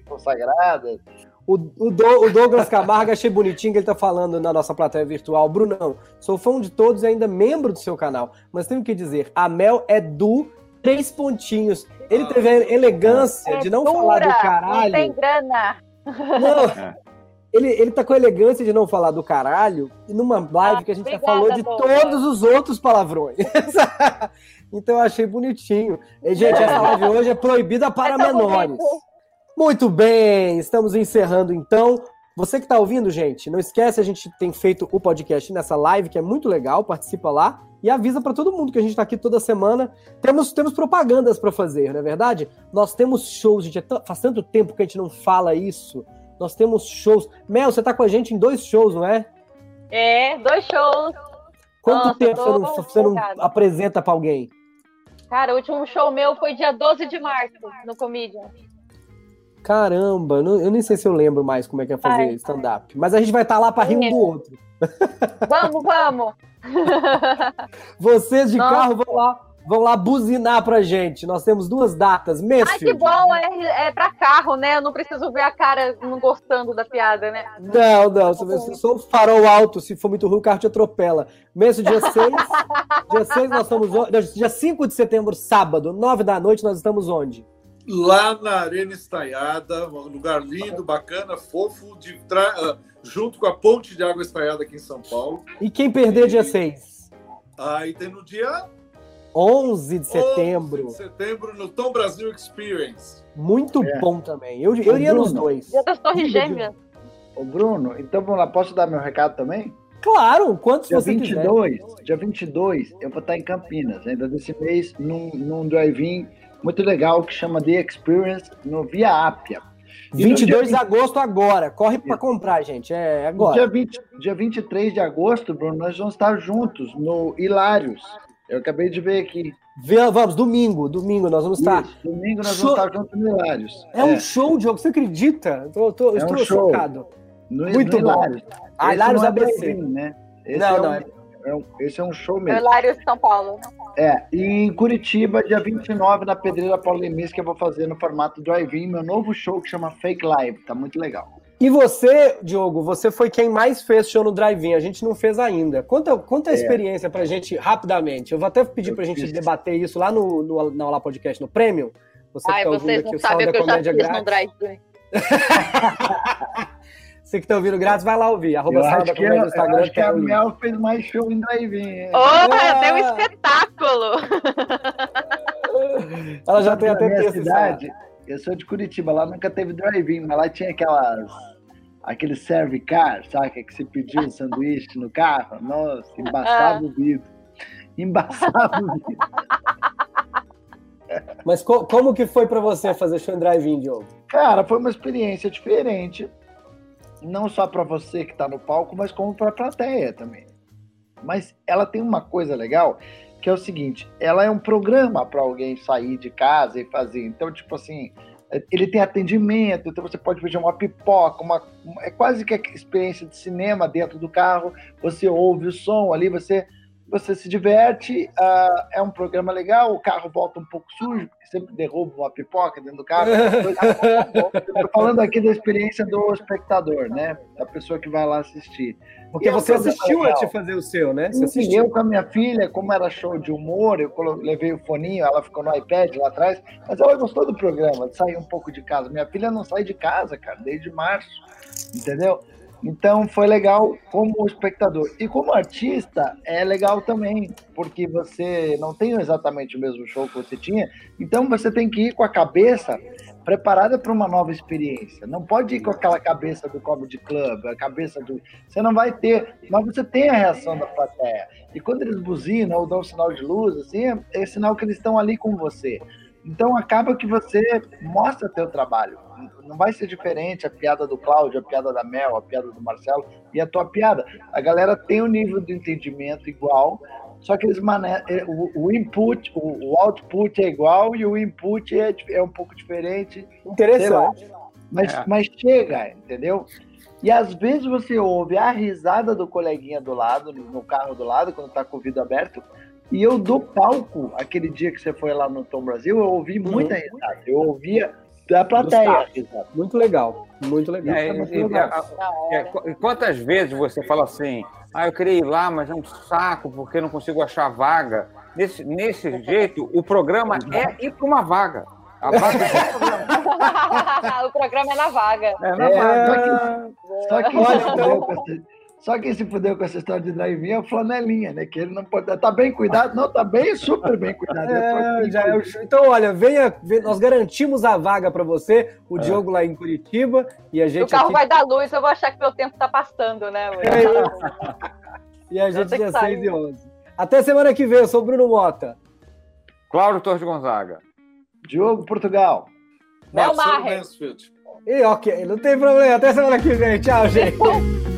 [SPEAKER 4] são sagradas.
[SPEAKER 2] O, o Do- o Douglas Camargo, achei bonitinho que ele tá falando na nossa plateia virtual. Brunão, sou fã de todos e ainda membro do seu canal. Mas tenho que dizer, a Mel é do três pontinhos. Ele teve a elegância de não
[SPEAKER 6] É
[SPEAKER 2] falar do
[SPEAKER 6] dura, Não
[SPEAKER 2] caralho.
[SPEAKER 6] tem grana.
[SPEAKER 2] Não.
[SPEAKER 3] É.
[SPEAKER 2] Ele, ele tá com a elegância de não falar do caralho e numa live
[SPEAKER 6] Ah,
[SPEAKER 2] que a gente já
[SPEAKER 6] obrigada,
[SPEAKER 2] falou de
[SPEAKER 6] Douglas.
[SPEAKER 2] todos os outros palavrões. então eu achei bonitinho. E, gente, essa live hoje é proibida para
[SPEAKER 6] vou
[SPEAKER 2] menores. Muito bem, estamos encerrando então. Você que está ouvindo, gente, não esquece, a gente tem feito o podcast nessa live, que é muito legal, participa lá e avisa para todo mundo que a gente está aqui toda semana. Temos, temos propagandas para fazer, não é verdade? Nós temos shows, gente, é faz tanto tempo que a gente não fala isso. Nós temos shows. Mel, você tá com a gente em dois shows, não é?
[SPEAKER 6] É, dois shows.
[SPEAKER 2] Quanto
[SPEAKER 6] Nossa,
[SPEAKER 2] tempo você não, você não apresenta para alguém?
[SPEAKER 6] Cara, o último show meu foi dia 12 de março, no Comedian.
[SPEAKER 2] Caramba, eu nem sei se eu lembro mais como é que é fazer
[SPEAKER 6] Ai.
[SPEAKER 2] stand-up. Mas a gente vai estar lá para rir um do outro.
[SPEAKER 6] Vamos, vamos!
[SPEAKER 2] Vocês de
[SPEAKER 6] Nossa.
[SPEAKER 2] carro vão lá, vão lá buzinar pra gente. Nós temos duas datas.
[SPEAKER 6] Ai,
[SPEAKER 2] Mansfield.
[SPEAKER 6] que bom, é, é pra carro, né? Eu não preciso ver a cara não gostando da piada, né?
[SPEAKER 2] Não, não. Se você só o farol alto, se for muito ruim, o carro te atropela. Mês dia 6. dia 6 nós estamos. Dia 5 de setembro, sábado, 9 da noite, nós estamos onde?
[SPEAKER 5] Lá na Arena Estaiada, um lugar lindo, bacana, fofo, de tra... Ah, junto com a Ponte de Água Estaiada aqui em São Paulo.
[SPEAKER 2] E quem perder dia 6?
[SPEAKER 5] Aí tem no dia
[SPEAKER 2] 11 de setembro.
[SPEAKER 5] 11 de setembro no Tom Brasil Experience.
[SPEAKER 2] Muito
[SPEAKER 4] É.
[SPEAKER 2] bom também. Eu, eu iria nos dois.
[SPEAKER 6] Dia das Torres Gêmeas.
[SPEAKER 4] Ô, Bruno, então vamos lá, posso dar meu recado também?
[SPEAKER 2] Claro, quantos
[SPEAKER 4] Dia
[SPEAKER 2] você quiser.
[SPEAKER 4] 22, dia 22, eu vou estar em Campinas, ainda desse mês, num, num drive-in muito legal que chama The Experience no Via Ápia. E no
[SPEAKER 2] 22 de agosto agora. Corre pra comprar, gente. É agora.
[SPEAKER 4] Dia, 20, dia 23 de agosto, Bruno, nós vamos estar juntos no Hilários. Eu acabei de ver aqui.
[SPEAKER 2] Vê- vamos, domingo. Domingo nós vamos estar.
[SPEAKER 4] Isso, domingo nós
[SPEAKER 2] Show.
[SPEAKER 4] vamos estar juntos no Hilários.
[SPEAKER 2] É um show, Diogo. Você acredita? Tô, tô,
[SPEAKER 4] É um
[SPEAKER 2] estou
[SPEAKER 4] show.
[SPEAKER 2] chocado.
[SPEAKER 4] no,
[SPEAKER 2] muito
[SPEAKER 4] no
[SPEAKER 2] bom.
[SPEAKER 4] Hilários.
[SPEAKER 2] Ah,
[SPEAKER 4] Esse
[SPEAKER 2] Hilários
[SPEAKER 4] não é
[SPEAKER 2] ABC.
[SPEAKER 4] drive-in, né? Esse
[SPEAKER 2] Não,
[SPEAKER 4] é um,
[SPEAKER 2] não,
[SPEAKER 4] é um- esse é um show mesmo.
[SPEAKER 6] Hilário São Paulo.
[SPEAKER 4] É, e em Curitiba, dia 29, na Pedreira Paulo Lemis, que eu vou fazer no formato drive-in, meu novo show que chama Fake Live, tá muito legal.
[SPEAKER 2] E você, Diogo, você foi quem mais fez show no drive-in. A gente não fez ainda. Conta, conta a
[SPEAKER 4] É.
[SPEAKER 2] experiência pra gente rapidamente. Eu vou até pedir
[SPEAKER 4] Eu
[SPEAKER 2] pra gente
[SPEAKER 4] fiz.
[SPEAKER 2] debater isso lá no, no, na Olá Podcast, no Premium. Você que
[SPEAKER 6] Ai,
[SPEAKER 2] tá ouvindo
[SPEAKER 6] vocês
[SPEAKER 2] aqui
[SPEAKER 6] não sabem o
[SPEAKER 2] da
[SPEAKER 6] que eu já
[SPEAKER 2] Comédia
[SPEAKER 6] fiz no
[SPEAKER 2] Grátis. Você que tá ouvindo grátis, vai lá ouvir. Arroba
[SPEAKER 4] Eu acho que,
[SPEAKER 2] Comédia
[SPEAKER 4] eu,
[SPEAKER 2] no Instagram.
[SPEAKER 4] eu acho que
[SPEAKER 2] tem
[SPEAKER 4] a. Mel fez mais show em drive-in.
[SPEAKER 6] Oh,
[SPEAKER 2] Ah!
[SPEAKER 6] deu um espetáculo!
[SPEAKER 2] Ela já tem até texto.
[SPEAKER 4] cidade, eu sou de Curitiba, lá nunca teve drive-in, mas lá tinha aquelas aquele serve car, sabe? Que você pediu um sanduíche no carro. Nossa, embaçava o vidro. Embaçava o vidro.
[SPEAKER 2] Mas co- como que foi pra você fazer show em drive-in, Diogo?
[SPEAKER 4] Cara, foi uma experiência diferente. Não só para você que tá no palco, mas como para a plateia também. Mas ela tem uma coisa legal, que é o seguinte: ela é um programa para alguém sair de casa e fazer. Então, tipo assim, ele tem atendimento, então você pode pedir uma pipoca, uma, é quase que a experiência de cinema dentro do carro. Você ouve o som ali, você você se diverte, ah, é um programa legal, o carro volta um pouco sujo, porque sempre derruba uma pipoca dentro do carro. Estou falando aqui da experiência do espectador, né? Da pessoa que vai lá assistir.
[SPEAKER 2] Porque
[SPEAKER 4] é um
[SPEAKER 2] você assistiu
[SPEAKER 4] legal.
[SPEAKER 2] antes de fazer o seu, né? Você
[SPEAKER 4] eu com a minha filha, como era show de humor, eu levei o foninho, ela ficou no iPad lá atrás, mas ela gostou do programa, de sair um pouco de casa. Minha filha não sai de casa, cara, desde março, entendeu? Então foi legal como espectador. E como artista, é legal também, porque você não tem exatamente o mesmo show que você tinha, então você tem que ir com a cabeça preparada para uma nova experiência. Não pode ir com aquela cabeça do Comedy Club, a cabeça do. Você não vai ter, mas você tem a reação da plateia. E quando eles buzinam ou dão sinal de luz, assim, é, é sinal que eles estão ali com você. Então acaba que você mostra teu trabalho. Não vai ser diferente a piada do Cláudio, a piada da Mel, a piada do Marcelo e a tua piada. A galera tem o nível de entendimento igual, só que eles mane... o, o input, o, o output é igual e o input é, é um pouco diferente.
[SPEAKER 2] Interessante.
[SPEAKER 4] Mas,
[SPEAKER 3] É.
[SPEAKER 4] mas chega, entendeu? E às vezes você ouve a risada do coleguinha do lado, no no carro do lado, quando tá com o vidro aberto. E eu do palco, aquele dia que você foi lá no Tom Brasil, eu ouvi muita risada. Eu ouvia da plateia a risada.
[SPEAKER 2] Muito legal. Muito legal.
[SPEAKER 3] É,
[SPEAKER 4] é
[SPEAKER 3] e-
[SPEAKER 4] legal.
[SPEAKER 3] a- é, qu- e quantas vezes você fala assim, ah, eu queria ir lá, mas é um saco porque não consigo achar vaga. Nesse, nesse jeito, o programa é ir para uma vaga. A vaga é o programa.
[SPEAKER 6] o programa é na vaga.
[SPEAKER 3] É, na
[SPEAKER 4] É,
[SPEAKER 3] vaga.
[SPEAKER 4] Só que,
[SPEAKER 2] Olha,
[SPEAKER 4] fudeu com essa, só quem se fudeu com essa história de drive-in é o flanelinha, né? Que ele não pode. Tá bem cuidado? Não, tá bem, super bem cuidado.
[SPEAKER 2] É, já é. Então, olha, venha, venha- nós garantimos a vaga para você, o Diogo lá em Curitiba e a
[SPEAKER 6] Se o
[SPEAKER 2] gente
[SPEAKER 6] carro
[SPEAKER 2] aqui,
[SPEAKER 6] vai dar luz, eu vou achar que meu tempo tá passando, né? mano?
[SPEAKER 2] e a gente
[SPEAKER 6] tenho
[SPEAKER 2] dia
[SPEAKER 6] que sair.
[SPEAKER 2] 6 e 11. Até semana que vem, eu sou o Bruno Mota.
[SPEAKER 3] Cláudio Torres Gonzaga.
[SPEAKER 4] Diogo Portugal.
[SPEAKER 6] Mel Maher.
[SPEAKER 2] E ok, não tem problema. Até semana que vem. Tchau, gente.